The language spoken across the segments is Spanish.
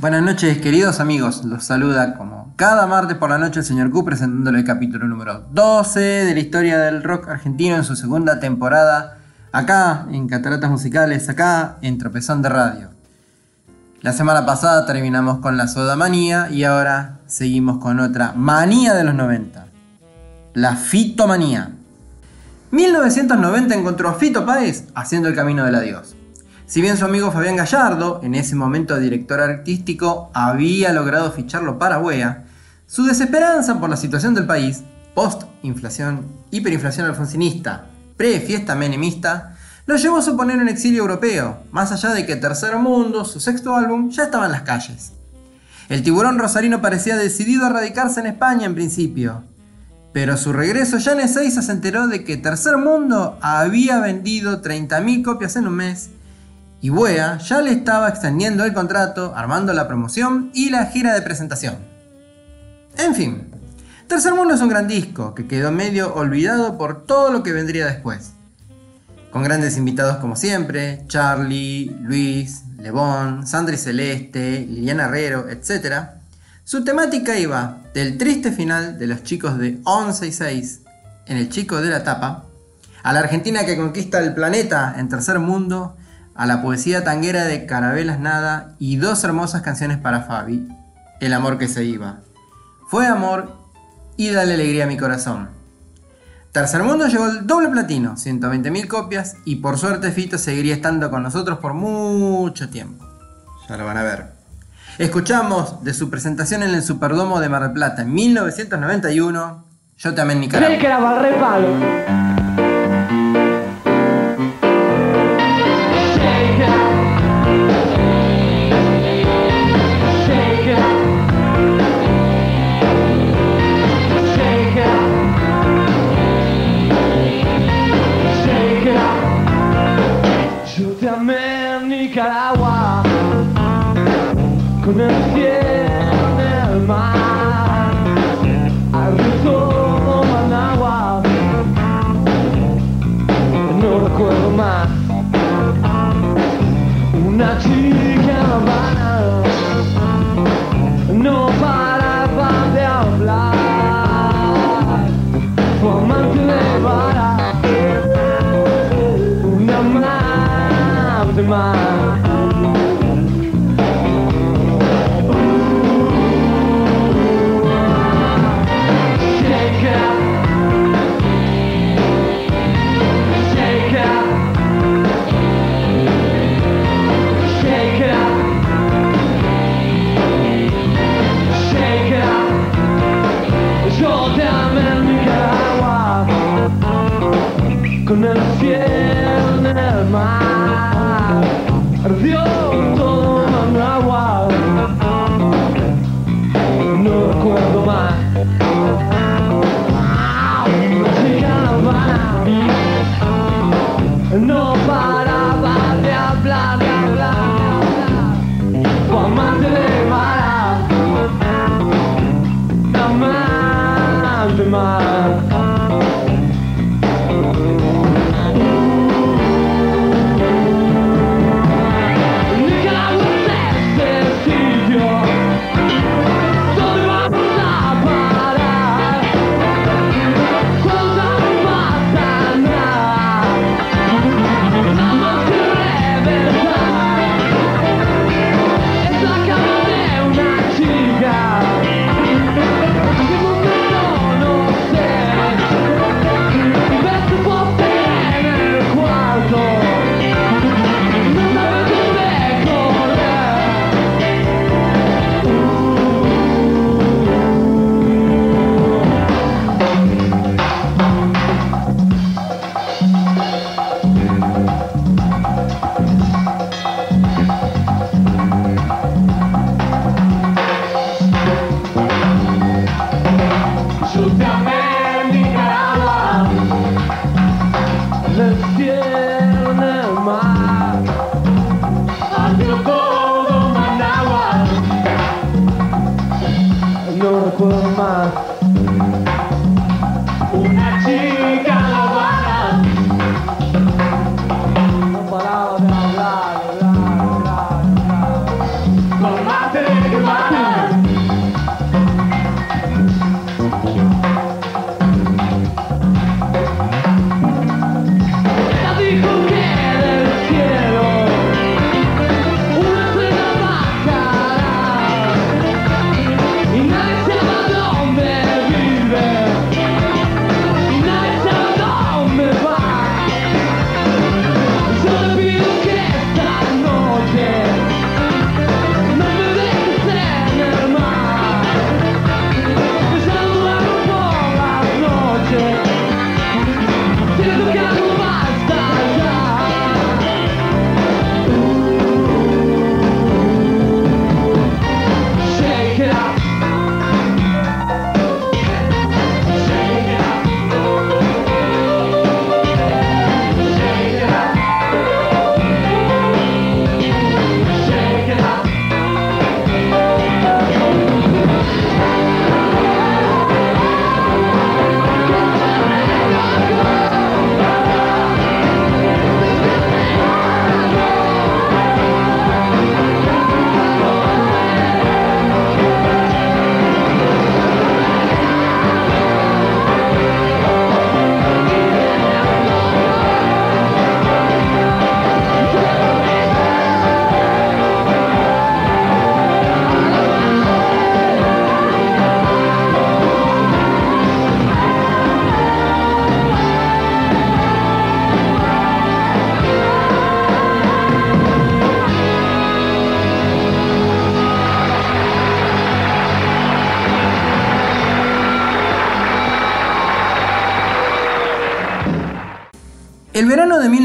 Buenas noches, queridos amigos. Los saluda como cada martes por la noche el señor Q presentándole el capítulo número 12 de la historia del rock argentino en su segunda temporada, acá en Cataratas Musicales, acá en Tropezón de Radio. La semana pasada terminamos con la soda manía y ahora seguimos con otra manía de los 90, la fitomanía. 1990 encontró a Fito Páez haciendo el camino del adiós. Si bien su amigo Fabián Gallardo, en ese momento director artístico, había logrado ficharlo para Wea, su desesperanza por la situación del país, post-inflación, hiperinflación alfonsinista, pre-fiesta menemista, lo llevó a suponer un exilio europeo, más allá de que Tercer Mundo, su sexto álbum, ya estaba en las calles. El tiburón rosarino parecía decidido a radicarse en España en principio, pero su regreso ya en Ezeiza se enteró de que Tercer Mundo había vendido 30.000 copias en un mes y Buea ya le estaba extendiendo el contrato, armando la promoción y la gira de presentación. En fin, Tercer Mundo es un gran disco que quedó medio olvidado por todo lo que vendría después. Con grandes invitados como siempre, Charlie, Luis, Lebón, Sandra y Celeste, Liliana Herrero, etc. Su temática iba del triste final de los chicos de 11 y 6 en El Chico de la Tapa, a la Argentina que conquista el planeta en Tercer Mundo a la poesía tanguera de Carabelas Nada y dos hermosas canciones para Fabi, El amor que se iba. Fue amor y dale alegría a mi corazón. Tercer Mundo llegó el doble platino, 120.000 copias, y por suerte Fito seguiría estando con nosotros por mucho tiempo. Ya lo van a ver. Escuchamos de su presentación en el Superdomo de Mar del Plata en 1991, Yo en Nicaragua. couldn't get out 네.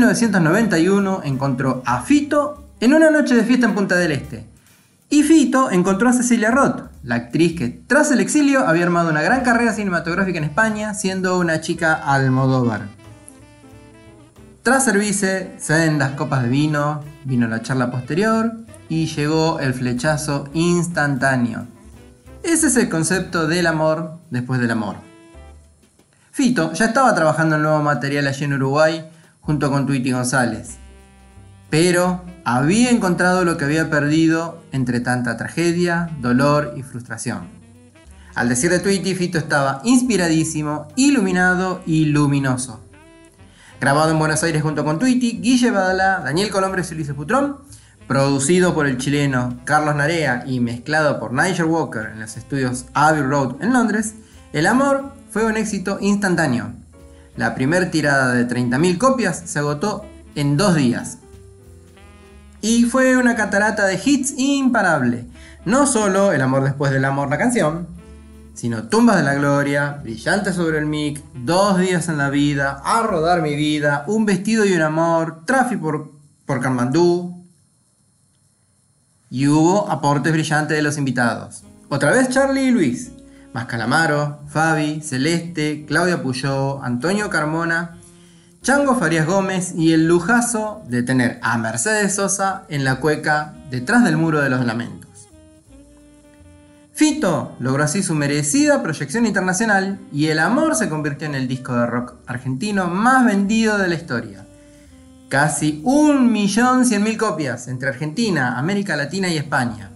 1991 encontró a Fito en una noche de fiesta en Punta del Este. Y Fito encontró a Cecilia Roth, la actriz que tras el exilio había armado una gran carrera cinematográfica en España, siendo una chica almodóvar. Tras servirse sendas copas de vino, vino la charla posterior y llegó el flechazo instantáneo. Ese es el concepto del amor después del amor. Fito ya estaba trabajando en nuevo material allí en Uruguay junto con Tweety González, pero había encontrado lo que había perdido entre tanta tragedia, dolor y frustración. Al decir de Tweety, Fito estaba inspiradísimo, iluminado y luminoso. Grabado en Buenos Aires junto con Tweety, Guille Badalá, Daniel Colombres y Luis Putrón, producido por el chileno Carlos Narea y mezclado por Nigel Walker en los estudios Abbey Road en Londres, El Amor fue un éxito instantáneo. La primera tirada de 30.000 copias se agotó en dos días. Y fue una catarata de hits imparable. No solo El amor después del amor, la canción, sino Tumbas de la Gloria, Brillante sobre el mic, Dos días en la vida, A rodar mi vida, Un vestido y un amor, Trafi por, por Carmandú. Y hubo aportes brillantes de los invitados. Otra vez Charlie y Luis, más Calamaro, Fabi, Celeste, Claudia Puyó, Antonio Carmona, Chango Farías Gómez y el lujazo de tener a Mercedes Sosa en la cueca detrás del muro de los lamentos. Fito logró así su merecida proyección internacional y El Amor se convirtió en el disco de rock argentino más vendido de la historia. Casi 1.100.000 copias entre Argentina, América Latina y España.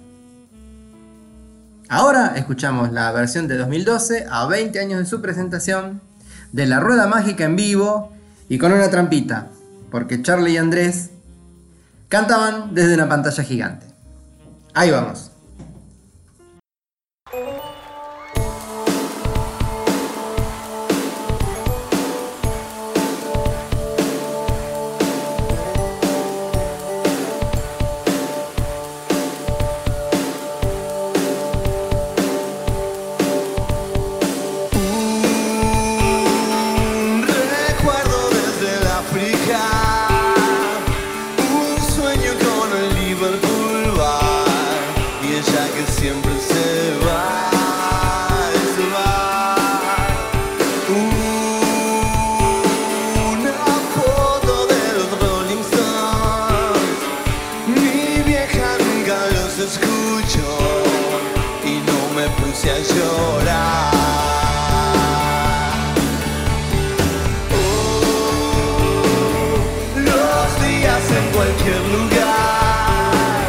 Ahora escuchamos la versión de 2012 a 20 años de su presentación de La Rueda Mágica en vivo y con una trampita, porque Charlie y Andrés cantaban desde una pantalla gigante. Ahí vamos. escucho y no me puse a llorar. Oh, los días en cualquier lugar,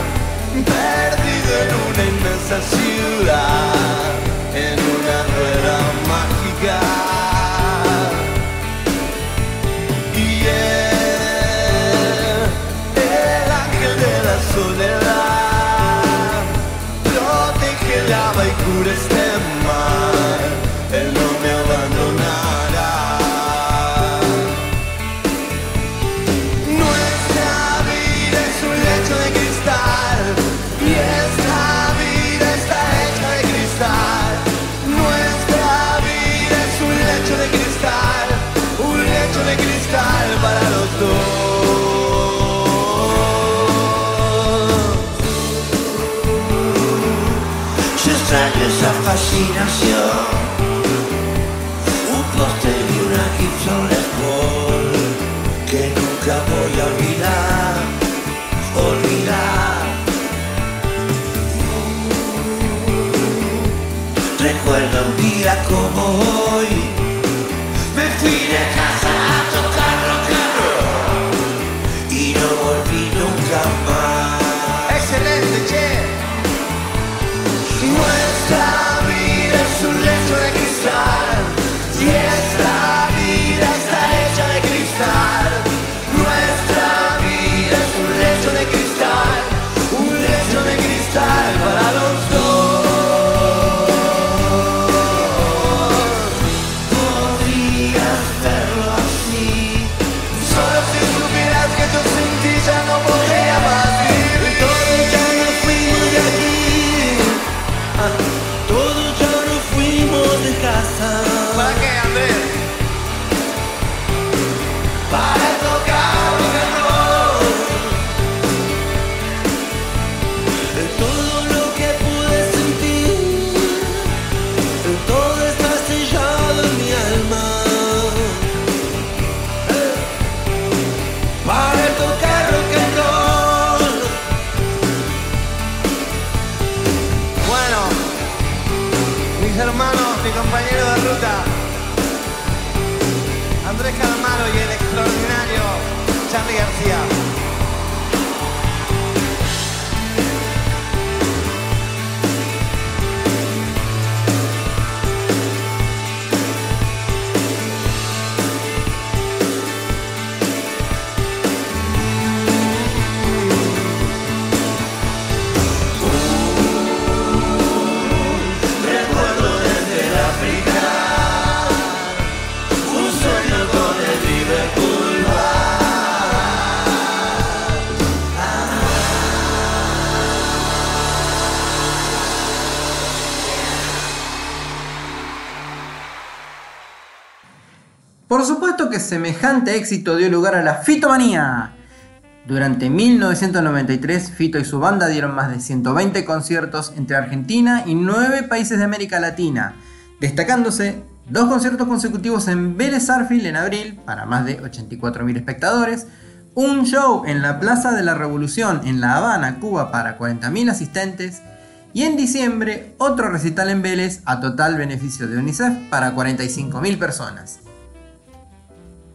perdido en una inmensa ciudad. beautiful. Un póster y una Gibson Les Paul que nunca voy a olvidar, olvidar. Recuerdo un día como hoy, mi compañero de ruta, Andrés Calamaro y el extraordinario Charlie García. Por supuesto que semejante éxito dio lugar a la fitomanía. Durante 1993, Fito y su banda dieron más de 120 conciertos entre Argentina y 9 países de América Latina, destacándose dos conciertos consecutivos en Vélez Sarsfield en abril para más de 84.000 espectadores, un show en la Plaza de la Revolución en La Habana, Cuba para 40.000 asistentes y en diciembre otro recital en Vélez a total beneficio de UNICEF para 45.000 personas.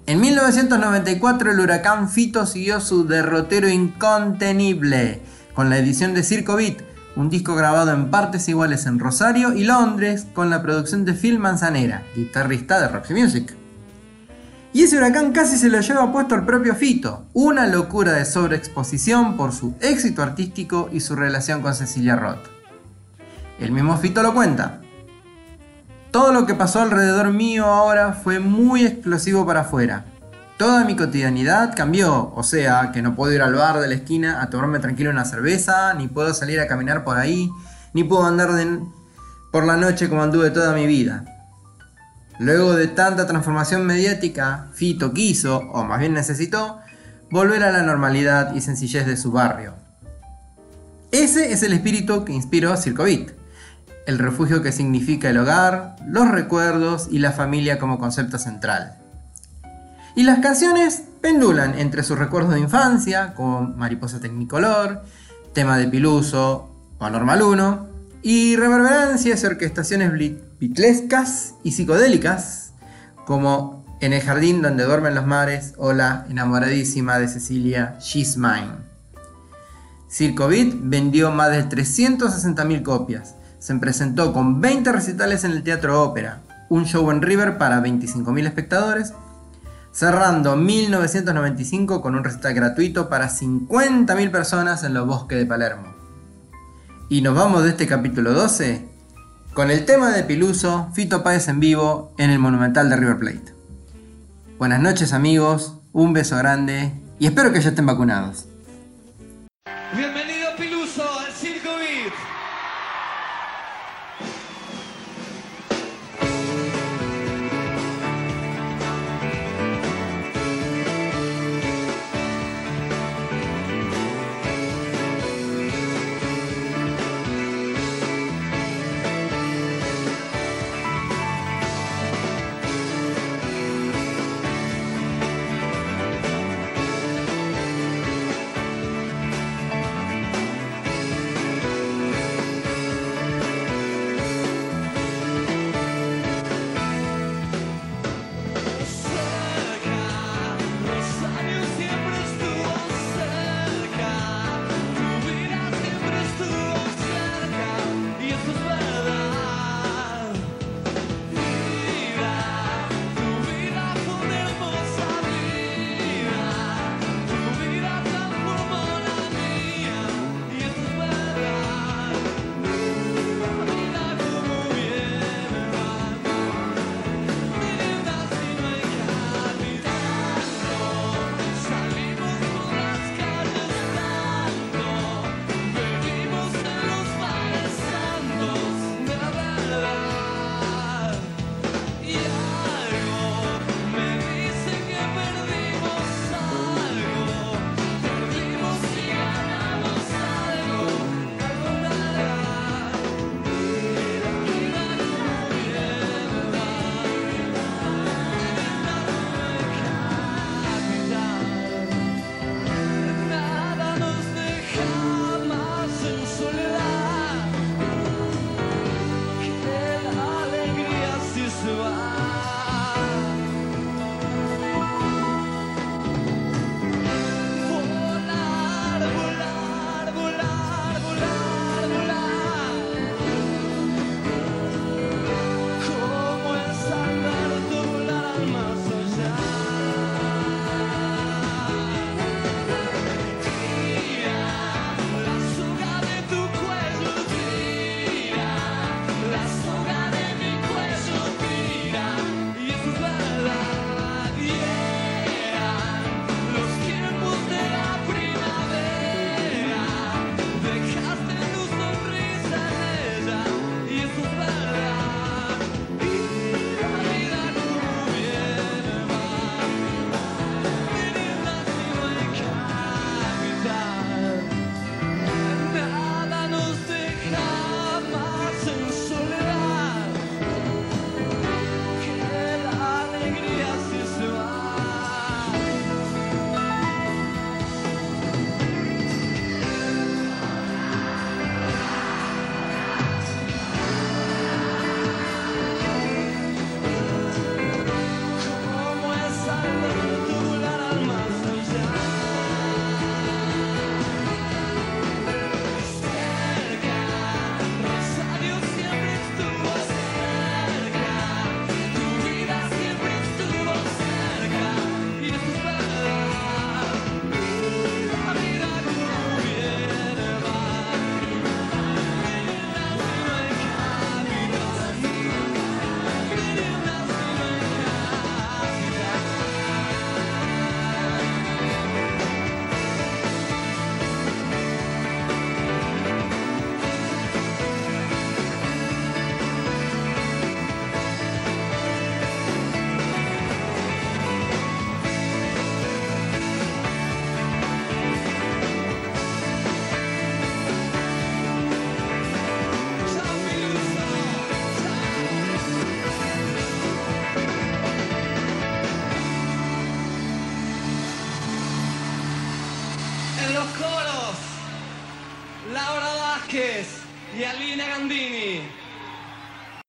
En 1994 el huracán Fito siguió su derrotero incontenible con la edición de Circo Beat, un disco grabado en partes iguales en Rosario y Londres con la producción de Phil Manzanera, guitarrista de Roxy Music. Y ese huracán casi se lo lleva puesto el propio Fito, una locura de sobreexposición por su éxito artístico y su relación con Cecilia Roth. El mismo Fito lo cuenta. Todo lo que pasó alrededor mío ahora fue muy explosivo para afuera. Toda mi cotidianidad cambió, o sea, que no puedo ir al bar de la esquina a tomarme tranquilo una cerveza, ni puedo salir a caminar por ahí, ni puedo andar por la noche como anduve toda mi vida. Luego de tanta transformación mediática, Fito quiso, o más bien necesitó, volver a la normalidad y sencillez de su barrio. Ese es el espíritu que inspiró Circo Beat, el refugio que significa el hogar, los recuerdos y la familia como concepto central. Y las canciones pendulan entre sus recuerdos de infancia, como Mariposa Tecnicolor, tema de Piluso o Normal 1, y reverberancias y orquestaciones bitlescas y psicodélicas, como En el jardín donde duermen los mares o La enamoradísima de Cecilia, She's Mine. Circo vendió más de 360.000 copias, se presentó con 20 recitales en el Teatro Ópera, un show en River para 25.000 espectadores, cerrando 1995 con un recital gratuito para 50.000 personas en los bosques de Palermo. Y nos vamos de este capítulo 12 con el tema de Piluso, Fito Páez en vivo en el Monumental de River Plate. Buenas noches amigos, un beso grande y espero que ya estén vacunados.